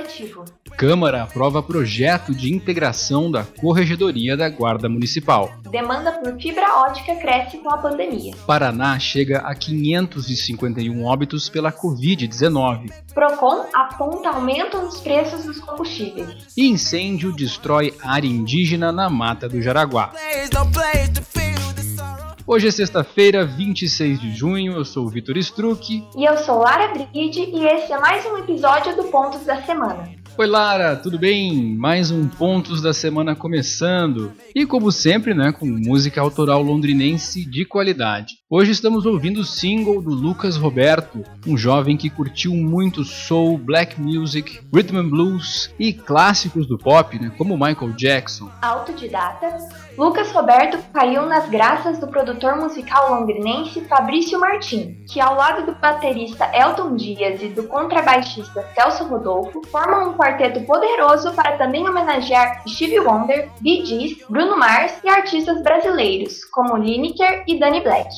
letivo. Câmara aprova projeto de integração da Corregedoria da Guarda Municipal. Demanda por fibra ótica cresce com a pandemia. Paraná chega a 551 óbitos pela Covid-19. Procon aponta aumento nos preços dos combustíveis. E incêndio destrói área indígena na Mata do Jaraguá. Hoje é sexta-feira, 26 de junho. Eu sou o Vitor Struck. E eu sou Lara Bride e esse é mais um episódio do Pontos da Semana. Oi Lara, tudo bem? Mais um Pontos da Semana começando. E como sempre, né, com música autoral londrinense de qualidade. Hoje estamos ouvindo o single do Lucas Roberto, um jovem que curtiu muito soul, black music, rhythm and blues e clássicos do pop, né, como Michael Jackson. Autodidata, Lucas Roberto caiu nas graças do produtor musical londrinense Fabrício Martin, que ao lado do baterista Elton Dias e do contrabaixista Celso Rodolfo, formam um quarteto poderoso para também homenagear Stevie Wonder, Bee Gees, Bruno Mars e artistas brasileiros, como Lineker e Danny Black.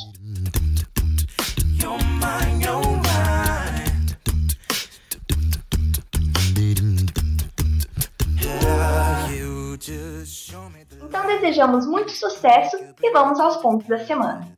Desejamos muito sucesso e vamos aos pontos da semana.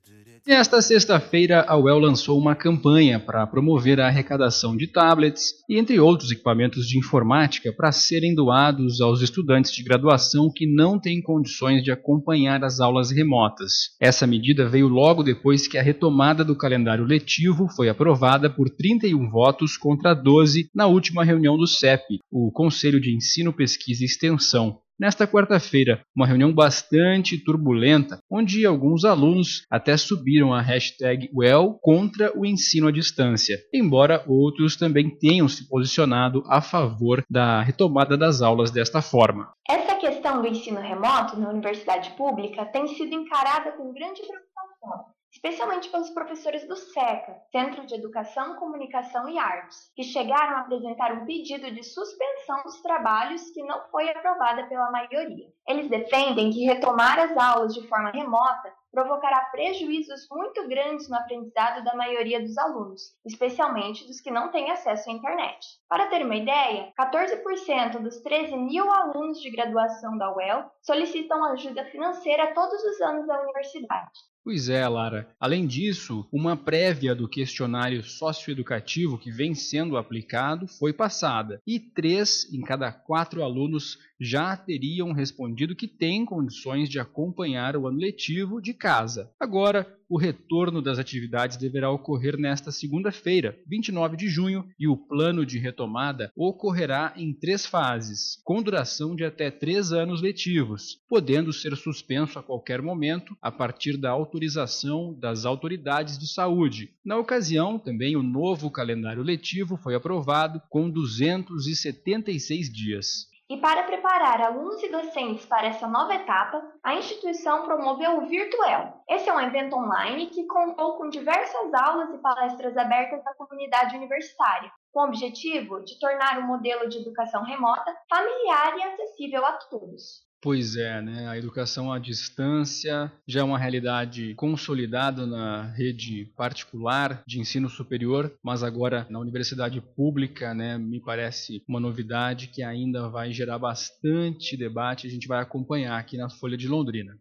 Nesta sexta-feira, a UEL lançou uma campanha para promover a arrecadação de tablets e, entre outros equipamentos de informática, para serem doados aos estudantes de graduação que não têm condições de acompanhar as aulas remotas. Essa medida veio logo depois que a retomada do calendário letivo foi aprovada por 31 votos contra 12 na última reunião do CEP, o Conselho de Ensino, Pesquisa e Extensão, Nesta quarta-feira, uma reunião bastante turbulenta, onde alguns alunos até subiram a hashtag Well contra o ensino à distância, embora outros também tenham se posicionado a favor da retomada das aulas desta forma. Essa questão do ensino remoto na universidade pública tem sido encarada com grande preocupação especialmente pelos professores do SECA, Centro de Educação, Comunicação e Artes, que chegaram a apresentar um pedido de suspensão dos trabalhos que não foi aprovada pela maioria. Eles defendem que retomar as aulas de forma remota provocará prejuízos muito grandes no aprendizado da maioria dos alunos, especialmente dos que não têm acesso à internet. Para ter uma ideia, 14% dos 13 mil alunos de graduação da UEL solicitam ajuda financeira todos os anos da universidade. Pois é, Lara. Além disso, uma prévia do questionário socioeducativo que vem sendo aplicado foi passada, e três em cada quatro alunos já teriam respondido que têm condições de acompanhar o ano letivo de casa. Agora, o retorno das atividades deverá ocorrer nesta segunda-feira, 29 de junho, e o plano de retomada ocorrerá em três fases, com duração de até três anos letivos, podendo ser suspenso a qualquer momento a partir da autorização das autoridades de saúde. Na ocasião, também o novo calendário letivo foi aprovado com 276 dias. E para preparar alunos e docentes para essa nova etapa, a instituição promoveu o Virtuel. Esse é um evento online que contou com diversas aulas e palestras abertas à comunidade universitária, com o objetivo de tornar o modelo de educação remota familiar e acessível a todos. Pois é, né? A educação à distância já é uma realidade consolidada na rede particular de ensino superior, mas agora na universidade pública, né, me parece uma novidade que ainda vai gerar bastante debate. A gente vai acompanhar aqui na Folha de Londrina.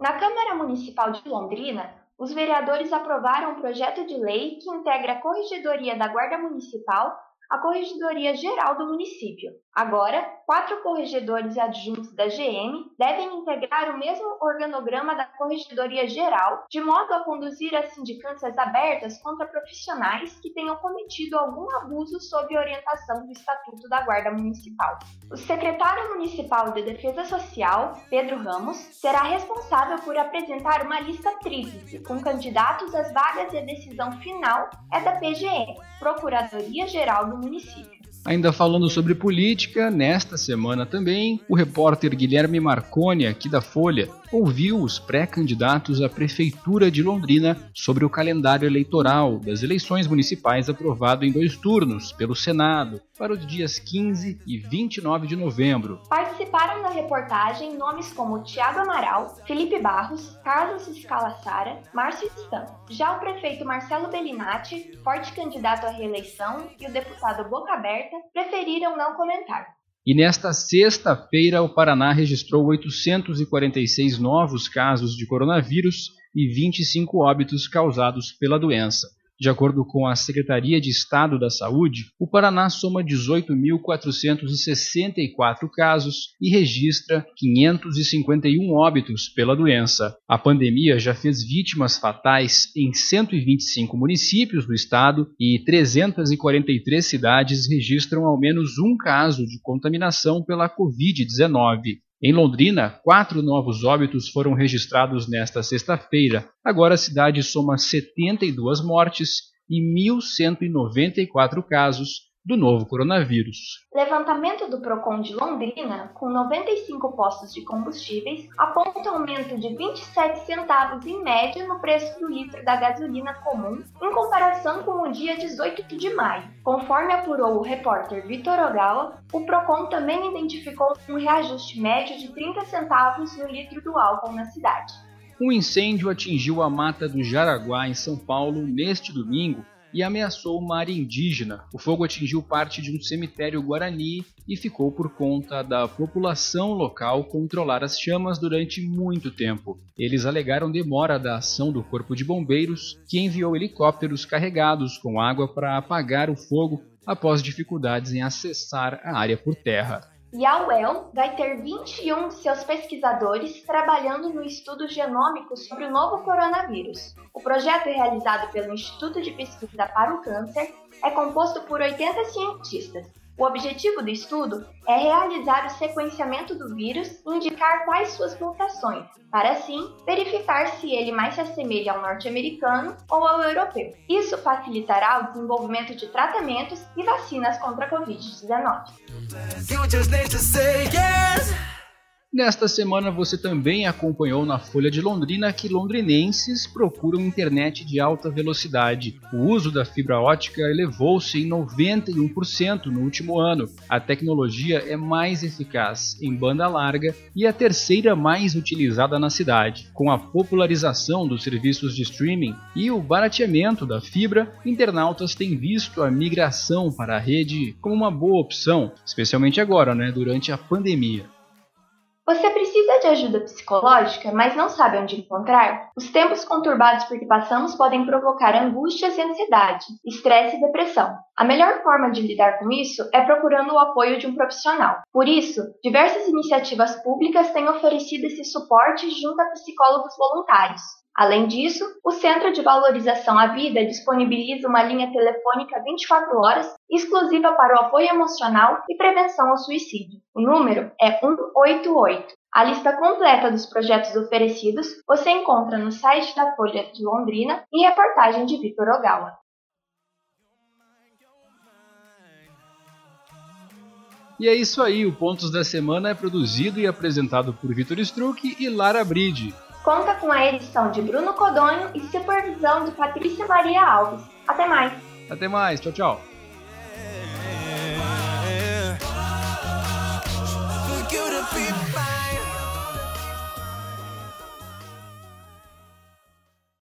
Na Câmara Municipal de Londrina, os vereadores aprovaram um projeto de lei que integra a Corregedoria da Guarda Municipal a Corregedoria Geral do município. Agora, quatro corregedores adjuntos da GM devem integrar o mesmo organograma da Corregedoria Geral, de modo a conduzir as sindicâncias abertas contra profissionais que tenham cometido algum abuso sob orientação do Estatuto da Guarda Municipal. O secretário municipal de Defesa Social, Pedro Ramos, será responsável por apresentar uma lista tríplice com candidatos às vagas e a decisão final é da PGE, Procuradoria Geral do município. Ainda falando sobre política, nesta semana também, o repórter Guilherme Marconi, aqui da Folha, ouviu os pré-candidatos à Prefeitura de Londrina sobre o calendário eleitoral das eleições municipais aprovado em dois turnos pelo Senado para os dias 15 e 29 de novembro. Participaram da reportagem nomes como Tiago Amaral, Felipe Barros, Carlos Scalassara, Márcio Stan. Já o prefeito Marcelo Bellinati, forte candidato à reeleição, e o deputado Boca Aberta preferiram não comentar. E nesta sexta-feira, o Paraná registrou 846 novos casos de coronavírus e 25 óbitos causados pela doença. De acordo com a Secretaria de Estado da Saúde, o Paraná soma 18.464 casos e registra 551 óbitos pela doença. A pandemia já fez vítimas fatais em 125 municípios do estado e 343 cidades registram ao menos um caso de contaminação pela Covid-19. Em Londrina, quatro novos óbitos foram registrados nesta sexta-feira. Agora a cidade soma 72 mortes e 1.194 casos do novo coronavírus. Levantamento do Procon de Londrina, com 95 postos de combustíveis, aponta aumento de 27 centavos em média no preço do litro da gasolina comum, em comparação com o dia 18 de maio. Conforme apurou o repórter Vitor Ogawa, o Procon também identificou um reajuste médio de 30 centavos no litro do álcool na cidade. Um incêndio atingiu a mata do Jaraguá, em São Paulo, neste domingo, e ameaçou uma área indígena. O fogo atingiu parte de um cemitério guarani e ficou por conta da população local controlar as chamas durante muito tempo. Eles alegaram demora da ação do Corpo de Bombeiros, que enviou helicópteros carregados com água para apagar o fogo após dificuldades em acessar a área por terra. E a UEL vai ter 21 de seus pesquisadores trabalhando no estudo genômico sobre o novo coronavírus. O projeto realizado pelo Instituto de Pesquisa para o Câncer é composto por 80 cientistas o objetivo do estudo é realizar o sequenciamento do vírus e indicar quais suas mutações, para assim verificar se ele mais se assemelha ao norte-americano ou ao europeu. Isso facilitará o desenvolvimento de tratamentos e vacinas contra a Covid-19. Nesta semana você também acompanhou na Folha de Londrina que londrinenses procuram internet de alta velocidade. O uso da fibra ótica elevou-se em 91% no último ano. A tecnologia é mais eficaz em banda larga e a terceira mais utilizada na cidade. Com a popularização dos serviços de streaming e o barateamento da fibra, internautas têm visto a migração para a rede como uma boa opção, especialmente agora, né, durante a pandemia. Ajuda psicológica, mas não sabe onde encontrar? Os tempos conturbados por que passamos podem provocar angústias e ansiedade, estresse e depressão. A melhor forma de lidar com isso é procurando o apoio de um profissional. Por isso, diversas iniciativas públicas têm oferecido esse suporte junto a psicólogos voluntários. Além disso, o Centro de Valorização à Vida disponibiliza uma linha telefônica 24 horas exclusiva para o apoio emocional e prevenção ao suicídio. O número é 188. A lista completa dos projetos oferecidos você encontra no site da Folha de Londrina e reportagem de Vitor Ogawa. E é isso aí, o Pontos da Semana é produzido e apresentado por Vitor Struck e Lara Bride. Conta com a edição de Bruno Codonho e supervisão de Patrícia Maria Alves. Até mais! Até mais, tchau, tchau!